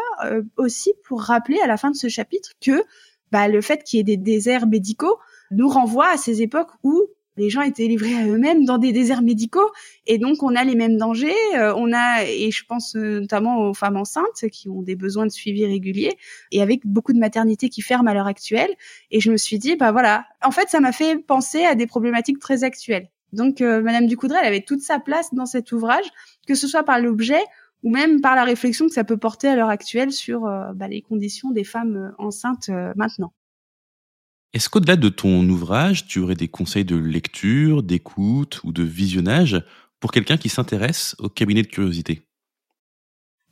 aussi pour rappeler à la fin de ce chapitre que bah, le fait qu'il y ait des déserts médicaux nous renvoie à ces époques où les gens étaient livrés à eux-mêmes dans des déserts médicaux. Et donc on a les mêmes dangers euh, on a et je pense euh, notamment aux femmes enceintes qui ont des besoins de suivi régulier et avec beaucoup de maternités qui ferment à l'heure actuelle. Et je me suis dit bah voilà. En fait ça m'a fait penser à des problématiques très actuelles. Donc euh, madame Ducoudray avait toute sa place dans cet ouvrage que ce soit par l'objet ou même par la réflexion que ça peut porter à l'heure actuelle sur bah, les conditions des femmes enceintes maintenant est-ce qu'au-delà de ton ouvrage, tu aurais des conseils de lecture, d'écoute ou de visionnage pour quelqu'un qui s'intéresse au cabinet de curiosité?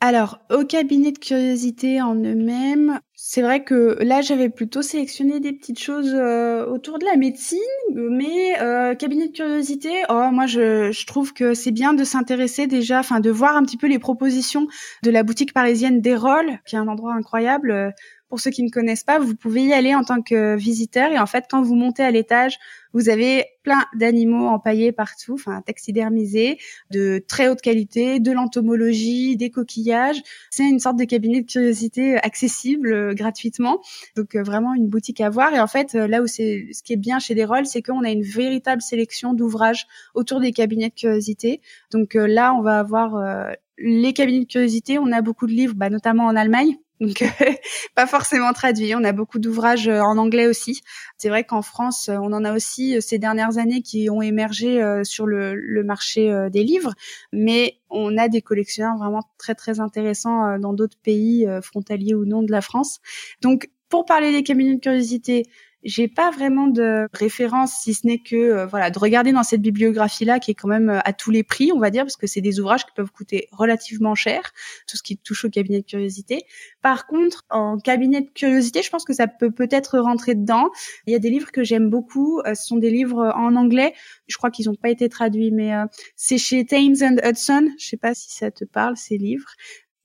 Alors, au cabinet de curiosité en eux-mêmes, c'est vrai que là, j'avais plutôt sélectionné des petites choses euh, autour de la médecine, mais euh, cabinet de curiosité, oh, moi, je, je trouve que c'est bien de s'intéresser déjà, enfin, de voir un petit peu les propositions de la boutique parisienne d'Erol, qui est un endroit incroyable pour ceux qui ne connaissent pas, vous pouvez y aller en tant que visiteur et en fait, quand vous montez à l'étage, vous avez plein d'animaux empaillés partout, enfin taxidermisés, de très haute qualité, de l'entomologie, des coquillages. C'est une sorte de cabinet de curiosité accessible euh, gratuitement, donc euh, vraiment une boutique à voir. Et en fait, euh, là où c'est ce qui est bien chez Desrolles, c'est qu'on a une véritable sélection d'ouvrages autour des cabinets de curiosité. Donc là, on va avoir les cabinets de curiosité. On a beaucoup de livres, bah, notamment en Allemagne donc pas forcément traduit. On a beaucoup d'ouvrages euh, en anglais aussi. C'est vrai qu'en France, on en a aussi euh, ces dernières années qui ont émergé euh, sur le, marché des livres, mais on a des collectionneurs vraiment très très intéressants dans d'autres pays frontaliers ou non de la France. Donc pour parler des cabinets de curiosité, j'ai pas vraiment de référence si ce n'est que euh, voilà de regarder dans cette bibliographie là qui est quand même euh, à tous les prix on va dire parce que c'est des ouvrages qui peuvent coûter relativement cher tout ce qui touche au cabinet de curiosité. Par contre en cabinet de curiosité je pense que ça peut peut-être rentrer dedans. Il y a des livres que j'aime beaucoup euh, ce sont des livres en anglais. Je crois qu'ils n'ont pas été traduits mais c'est chez Thames and Hudson. Je sais pas si ça te parle ces livres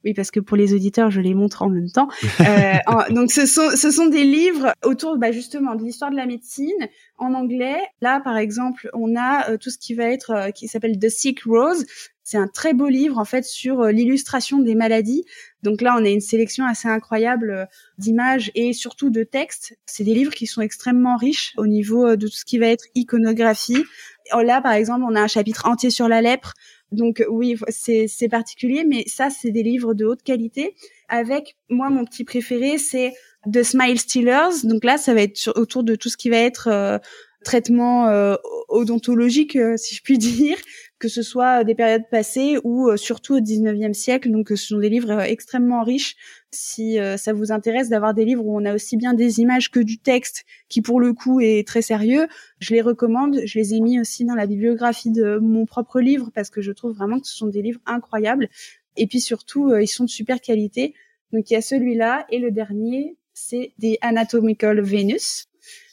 oui, parce que pour les auditeurs, je les montre en même temps. Euh, donc, ce sont, ce sont des livres autour bah, justement de l'histoire de la médecine en anglais. Là, par exemple, on a euh, tout ce qui va être, euh, qui s'appelle The Sick Rose. C'est un très beau livre en fait sur euh, l'illustration des maladies. Donc là, on a une sélection assez incroyable d'images et surtout de textes. C'est des livres qui sont extrêmement riches au niveau de tout ce qui va être iconographie. Oh, là, par exemple, on a un chapitre entier sur la lèpre. Donc oui, c'est particulier, mais ça, c'est des livres de haute qualité. Avec moi, mon petit préféré, c'est The Smile Stealers. Donc là, ça va être autour de tout ce qui va être euh, traitement euh, odontologique, euh, si je puis dire, que ce soit des périodes passées ou surtout au 19e siècle. Donc ce sont des livres extrêmement riches si euh, ça vous intéresse d'avoir des livres où on a aussi bien des images que du texte, qui pour le coup est très sérieux, je les recommande. Je les ai mis aussi dans la bibliographie de mon propre livre parce que je trouve vraiment que ce sont des livres incroyables. Et puis surtout, euh, ils sont de super qualité. Donc il y a celui-là et le dernier, c'est des Anatomical Venus,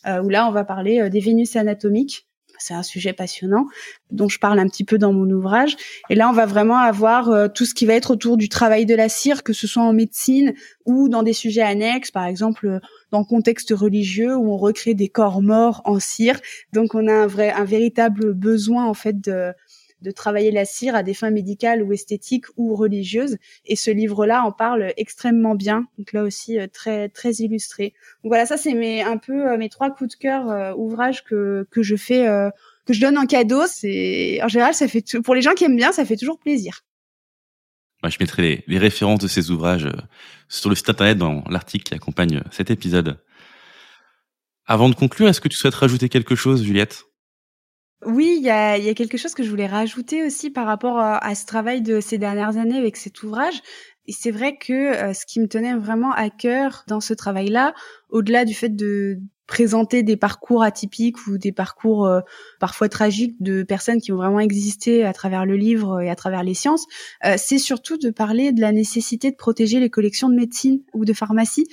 euh, où là on va parler des Vénus anatomiques c'est un sujet passionnant dont je parle un petit peu dans mon ouvrage. Et là, on va vraiment avoir euh, tout ce qui va être autour du travail de la cire, que ce soit en médecine ou dans des sujets annexes, par exemple euh, dans le contexte religieux où on recrée des corps morts en cire. Donc, on a un vrai, un véritable besoin en fait de de travailler la cire à des fins médicales ou esthétiques ou religieuses. Et ce livre-là en parle extrêmement bien. Donc là aussi euh, très très illustré. Donc voilà, ça c'est mes un peu euh, mes trois coups de cœur euh, ouvrages que que je fais que je donne en cadeau. C'est en général ça fait pour les gens qui aiment bien, ça fait toujours plaisir. je mettrai les, les, références de ces ouvrages sur le site internet dans l'article qui accompagne cet épisode. Avant de conclure, est-ce que tu souhaites rajouter quelque chose, Juliette? Oui, il y a, y a, quelque chose que je voulais rajouter aussi par rapport à, ce travail de ces dernières années avec cet ouvrage. C'est vrai que euh, ce qui me tenait vraiment à cœur dans ce travail-là, au-delà du fait de présenter des parcours atypiques ou des parcours euh, parfois tragiques de personnes qui ont vraiment existé à travers le livre et à travers les sciences, euh, c'est surtout de parler de la nécessité de protéger les collections de médecine ou de pharmacie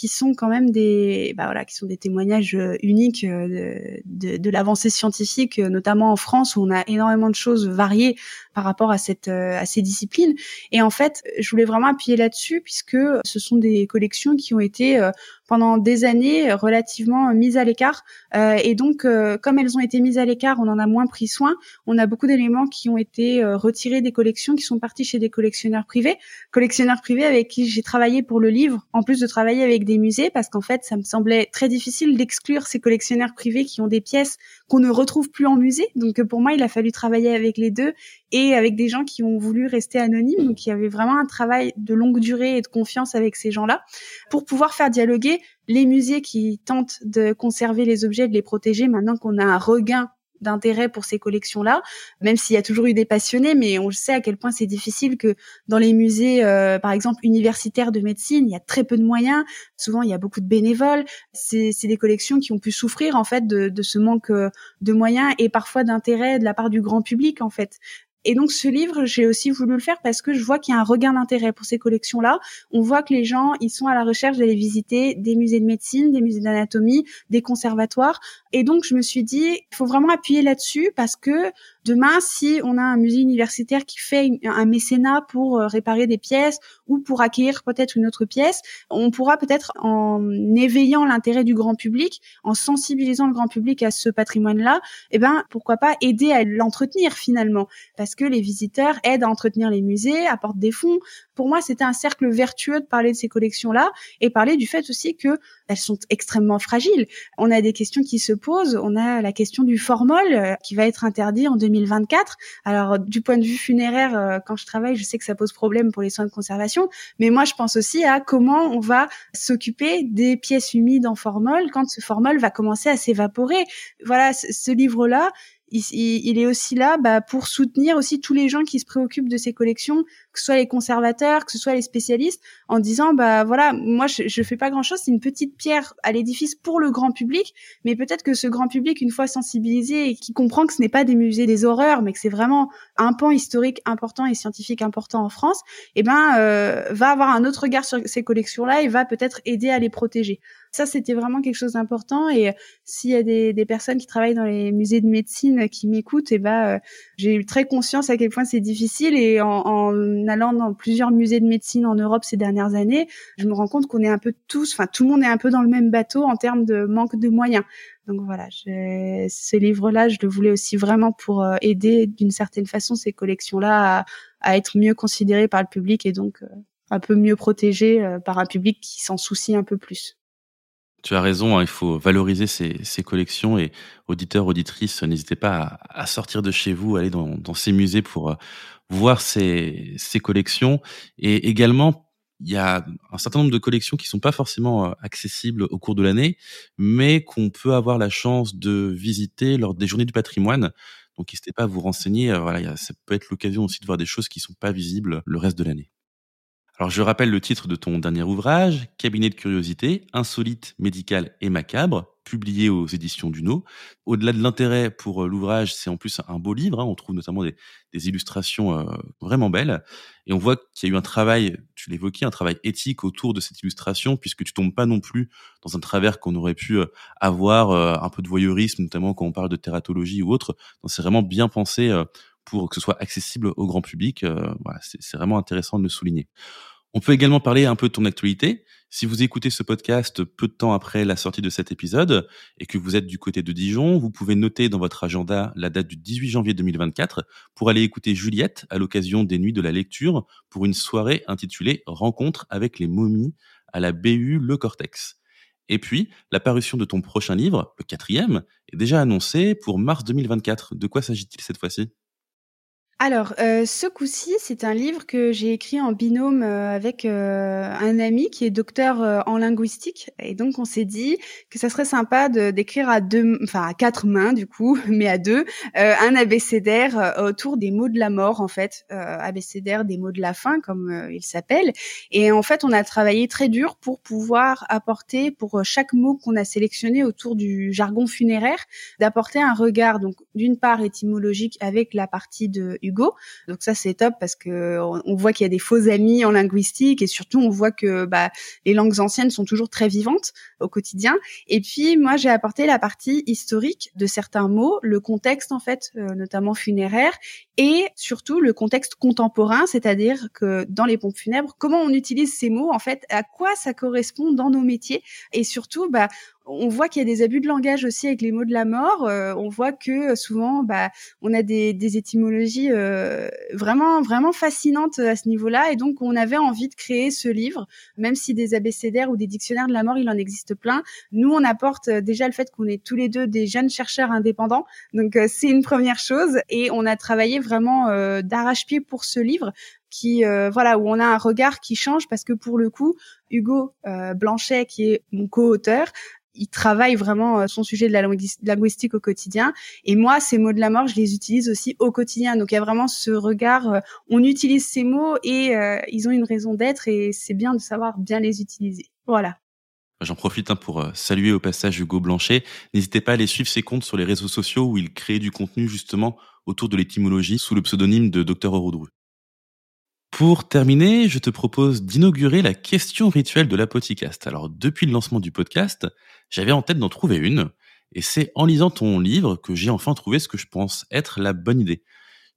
qui sont quand même des bah voilà qui sont des témoignages euh, uniques de, de, de l'avancée scientifique notamment en France où on a énormément de choses variées par rapport à cette à ces disciplines et en fait je voulais vraiment appuyer là-dessus puisque ce sont des collections qui ont été pendant des années relativement mises à l'écart. Euh, et donc, euh, comme elles ont été mises à l'écart, on en a moins pris soin. On a beaucoup d'éléments qui ont été euh, retirés des collections, qui sont partis chez des collectionneurs privés, collectionneurs privés avec qui j'ai travaillé pour le livre, en plus de travailler avec des musées, parce qu'en fait, ça me semblait très difficile d'exclure ces collectionneurs privés qui ont des pièces qu'on ne retrouve plus en musée. Donc, pour moi, il a fallu travailler avec les deux et avec des gens qui ont voulu rester anonymes. Donc, il y avait vraiment un travail de longue durée et de confiance avec ces gens-là pour pouvoir faire dialoguer les musées qui tentent de conserver les objets, de les protéger, maintenant qu'on a un regain d'intérêt pour ces collections-là, même s'il y a toujours eu des passionnés, mais on sait à quel point c'est difficile que dans les musées, euh, par exemple, universitaires de médecine, il y a très peu de moyens, souvent il y a beaucoup de bénévoles, c'est des collections qui ont pu souffrir en fait de, de ce manque euh, de moyens et parfois d'intérêt de la part du grand public en fait. Et donc ce livre, j'ai aussi voulu le faire parce que je vois qu'il y a un regain d'intérêt pour ces collections-là. On voit que les gens, ils sont à la recherche d'aller visiter des musées de médecine, des musées d'anatomie, des conservatoires. Et donc je me suis dit, il faut vraiment appuyer là-dessus parce que Demain, si on a un musée universitaire qui fait un mécénat pour euh, réparer des pièces ou pour acquérir peut-être une autre pièce, on pourra peut-être en éveillant l'intérêt du grand public, en sensibilisant le grand public à ce patrimoine-là, eh ben pourquoi pas aider à l'entretenir finalement, parce que les visiteurs aident à entretenir les musées, apportent des fonds. Pour moi, c'était un cercle vertueux de parler de ces collections-là et parler du fait aussi que elles sont extrêmement fragiles. On a des questions qui se posent. On a la question du formol euh, qui va être interdit en 2024. Alors, du point de vue funéraire, euh, quand je travaille, je sais que ça pose problème pour les soins de conservation. Mais moi, je pense aussi à comment on va s'occuper des pièces humides en formol quand ce formol va commencer à s'évaporer. Voilà, ce livre-là, il, est aussi là bah, pour soutenir aussi tous les gens qui se préoccupent de ces collections, que ce soit les conservateurs, que ce soit les spécialistes, en disant bah voilà, moi je, je fais pas grand chose, c'est une petite pierre à l'édifice pour le grand public, mais peut-être que ce grand public, une fois sensibilisé et qui comprend que ce n'est pas des musées des horreurs, mais que c'est vraiment un pan historique important et scientifique important en France, eh ben euh, va avoir un autre regard sur ces collections-là et va peut-être aider à les protéger. Ça, c'était vraiment quelque chose d'important. Et euh, s'il y a des, des, personnes qui travaillent dans les musées de médecine qui m'écoutent, eh ben, euh, j'ai eu très conscience à quel point c'est difficile. Et en, en, allant dans plusieurs musées de médecine en Europe ces dernières années, je me rends compte qu'on est un peu tous, enfin tout le monde est un peu dans le même bateau en termes de manque de moyens. Donc voilà, ce livre-là, je le voulais aussi vraiment pour euh, aider d'une certaine façon ces collections-là à, à, être mieux considérées par le public et donc un peu mieux protégées par un public qui s'en soucie un peu plus. Tu as raison, hein, il faut valoriser ces, collections et auditeurs, auditrices, n'hésitez pas à, sortir de chez vous, aller dans, ces musées pour euh, voir ces, ces, collections. Et également, il y a un certain nombre de collections qui sont pas forcément euh, accessibles au cours de l'année, mais qu'on peut avoir la chance de visiter lors des journées du patrimoine. Donc n'hésitez pas à vous renseigner. Euh, voilà, ça peut être l'occasion aussi de voir des choses qui sont pas visibles le reste de l'année. Alors je rappelle le titre de ton dernier ouvrage, Cabinet de curiosité, insolite, médical et macabre, publié aux éditions Duno. Au-delà de l'intérêt pour euh, l'ouvrage, c'est en plus un beau livre. Hein. On trouve notamment des, illustrations euh, vraiment belles. Et on voit qu'il y a eu un travail, tu l'évoquais, un travail éthique autour de cette illustration, puisque tu tombes pas non plus dans un travers qu'on aurait pu euh, avoir, un peu de voyeurisme, notamment quand on parle de tératologie ou autre. C'est vraiment bien pensé pour que ce soit accessible au grand public. Voilà, c'est vraiment intéressant de le souligner. On peut également parler un peu de ton actualité. Si vous écoutez ce podcast peu de temps après la sortie de cet épisode et que vous êtes du côté de Dijon, vous pouvez noter dans votre agenda la date du 18 janvier 2024 pour aller écouter Juliette à l'occasion des Nuits de la Lecture pour une soirée intitulée Rencontre avec les momies à la BU Le Cortex. Et puis, la parution de ton prochain livre, le quatrième, est déjà annoncée pour mars 2024. De quoi s'agit-il cette fois-ci? Alors, euh, ce coup-ci, c'est un livre que j'ai écrit en binôme euh, avec euh, un ami qui est docteur en linguistique, et donc on s'est dit que ça serait sympa d'écrire à deux, enfin à quatre mains du coup, mais à deux, un abécédaire autour des mots de la mort en fait, abécédaire des mots de la fin comme il s'appelle. Et en fait, on a travaillé très dur pour pouvoir apporter pour chaque mot qu'on a sélectionné autour du jargon funéraire, d'apporter un regard donc d'une part étymologique avec la partie de Donc ça c'est top parce que on, voit qu'il y a des faux amis en linguistique et surtout on voit que bah, les langues anciennes sont toujours très vivantes au quotidien. Et puis moi j'ai apporté la partie historique de certains mots, le contexte en fait, euh, notamment funéraire, et surtout le contexte contemporain, c'est-à-dire que dans les pompes funèbres, comment on utilise ces mots en fait, à quoi ça correspond dans nos métiers, et surtout bah on voit qu'il y a des abus de langage aussi avec les mots de la mort. Euh, on voit que euh, souvent, bah, on a des, étymologies euh, vraiment, vraiment fascinantes à ce niveau-là. Et donc, on avait envie de créer ce livre, même si des abécédaires ou des dictionnaires de la mort, il en existe plein. Nous, on apporte déjà le fait qu'on est tous les deux des jeunes chercheurs indépendants. Donc, c'est une première chose. Et on a travaillé vraiment d'arrache-pied pour ce livre qui voilà où on a un regard qui change parce que pour le coup Hugo Blanchet qui est mon co-auteur il travaille vraiment euh, son sujet de la linguistique au quotidien. Et moi, ces mots de la mort, je les utilise aussi au quotidien. Donc il y a vraiment ce regard, euh, on utilise ces mots et euh, ils ont une raison d'être et c'est bien de savoir bien les utiliser. Voilà. J'en profite hein, pour saluer au passage Hugo Blanchet. N'hésitez pas à aller suivre ses comptes sur les réseaux sociaux où il crée du contenu justement autour de l'étymologie sous le pseudonyme de Dr Aurodru. Pour terminer, je te propose d'inaugurer la question rituelle de la podcast. Alors, depuis le lancement du podcast, j'avais en tête d'en trouver une, et c'est en lisant ton livre que j'ai enfin trouvé ce que je pense être la bonne idée.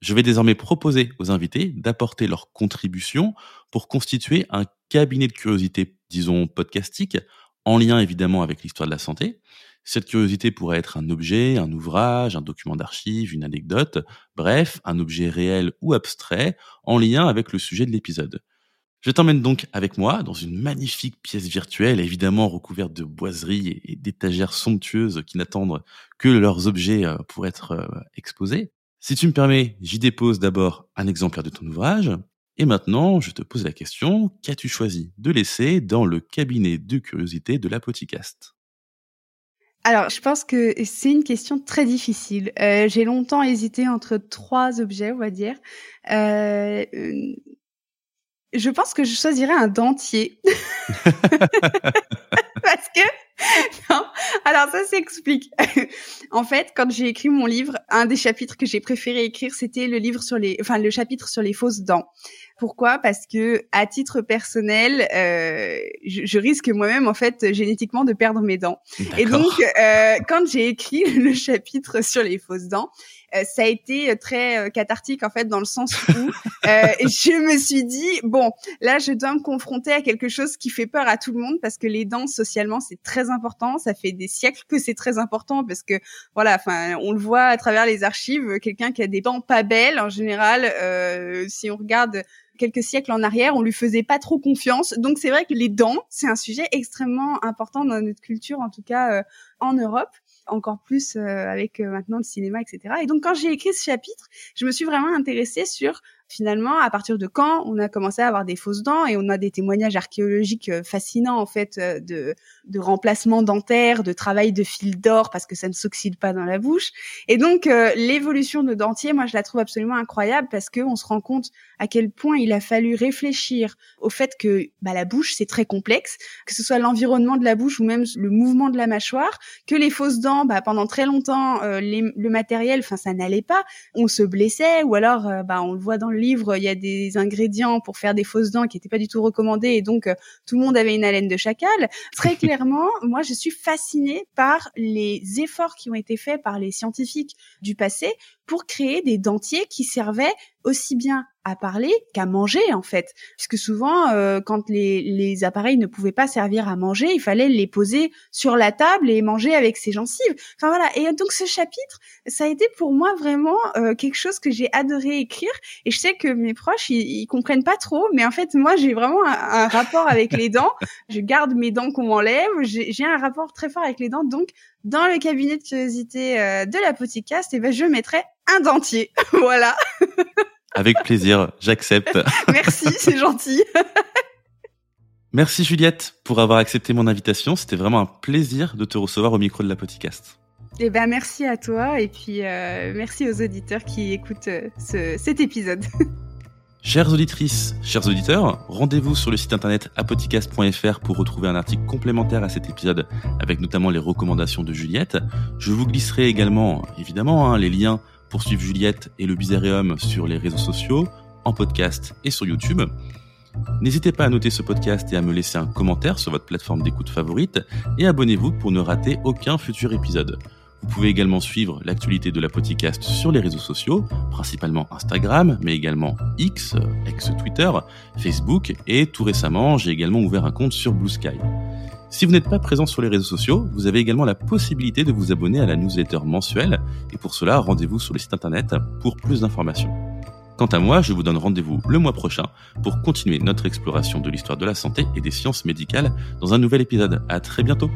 Je vais désormais proposer aux invités d'apporter leur contribution pour constituer un cabinet de curiosité, disons podcastique, en lien évidemment avec l'histoire de la santé, cette curiosité pourrait être un objet, un ouvrage, un document d'archive, une anecdote, bref, un objet réel ou abstrait en lien avec le sujet de l'épisode. Je t'emmène donc avec moi dans une magnifique pièce virtuelle, évidemment recouverte de boiseries et d'étagères somptueuses qui n'attendent que leurs objets euh, pour être euh, exposés. Si tu me permets, j'y dépose d'abord un exemplaire de ton ouvrage. Et maintenant, je te pose la question, qu'as-tu choisi de laisser dans le cabinet de curiosité de la Alors, je pense que c'est une question très difficile. Euh, j'ai longtemps hésité entre trois objets, on va dire. Je pense que je choisirais un dentier. Parce que non. Alors ça s'explique. en fait, quand j'ai écrit mon livre, un des chapitres que j'ai préféré écrire, c'était le livre sur les, enfin le chapitre sur les fausses dents. Pourquoi? Parce que à titre personnel, euh, je, je, risque moi-même en fait génétiquement de perdre mes dents. Et donc, euh, quand j'ai écrit le chapitre sur les fausses dents, ça a été euh, très euh, cathartique en fait dans le sens où je me suis dit bon là je dois me confronter à quelque chose qui fait peur à tout le monde parce que les dents socialement c'est très important ça fait des siècles que c'est très important parce que voilà enfin on le voit à travers les archives quelqu'un qui a des dents pas belles en général euh, si on regarde quelques siècles en arrière, on lui faisait pas trop confiance. Donc c'est vrai que les dents, c'est un sujet extrêmement important dans notre culture, en tout cas en Europe encore plus euh, avec euh, maintenant le cinéma, etc. Et donc quand j'ai écrit ce chapitre, je me suis vraiment intéressée sur finalement, à partir de quand on a commencé à avoir des fausses dents et on a des témoignages archéologiques euh, fascinants en fait euh, de, de remplacement dentaire, de travail de fil d'or parce que ça ne s'oxyde pas dans la bouche. Et donc euh, l'évolution de dentier, moi je la trouve absolument incroyable parce que on se rend compte à quel point il a fallu réfléchir au fait que bah, la bouche c'est très complexe, que ce soit l'environnement de la bouche ou même le mouvement de la mâchoire, que les fausses dents, bah, pendant très longtemps le matériel, enfin ça n'allait pas, on se blessait ou alors bah, on le voit dans le livre, il y a des ingrédients pour faire des fausses dents qui n'étaient pas du tout recommandés et donc euh, tout le monde avait une haleine de chacal. Très clairement, moi je suis fascinée par les efforts qui ont été faits par les scientifiques du passé pour créer des dentiers qui servaient aussi bien à parler qu'à manger en fait, puisque souvent euh, quand les, les, appareils ne pouvaient pas servir à manger, il fallait les poser sur la table et manger avec ses gencives. Enfin voilà. Et donc ce chapitre, ça a été pour moi vraiment euh, quelque chose que j'ai adoré écrire. Et je sais que mes proches ils, comprennent pas trop, mais en fait moi j'ai vraiment un, rapport avec les dents. Je garde mes dents qu'on m'enlève. J'ai un rapport très fort avec les dents. Donc dans le cabinet de curiosité euh, de la podcast, et eh ben je mettrai un dentier. voilà. Avec plaisir, j'accepte. Merci, c'est gentil. Merci Juliette pour avoir accepté mon invitation. C'était vraiment un plaisir de te recevoir au micro de la podcast. Eh ben merci à toi et puis euh, merci aux auditeurs qui écoutent euh, ce, cet épisode. Chères auditrices, chers auditeurs, rendez-vous sur le site internet apodcast.fr pour retrouver un article complémentaire à cet épisode avec notamment les recommandations de Juliette. Je vous glisserai également, évidemment, hein, les liens pour suivre Juliette et le Bizarreum sur les réseaux sociaux, en podcast et sur YouTube. N'hésitez pas à noter ce podcast et à me laisser un commentaire sur votre plateforme d'écoute favorite et abonnez-vous pour ne rater aucun futur épisode. Vous pouvez également suivre l'actualité de la podcast sur les réseaux sociaux, principalement Instagram, mais également X, ex-Twitter, Facebook et tout récemment, j'ai également ouvert un compte sur Blue Sky. Si vous n'êtes pas présent sur les réseaux sociaux, vous avez également la possibilité de vous abonner à la newsletter mensuelle et pour cela, rendez-vous sur le site internet pour plus d'informations. Quant à moi, je vous donne rendez-vous le mois prochain pour continuer notre exploration de l'histoire de la santé et des sciences médicales dans un nouvel épisode. À très bientôt!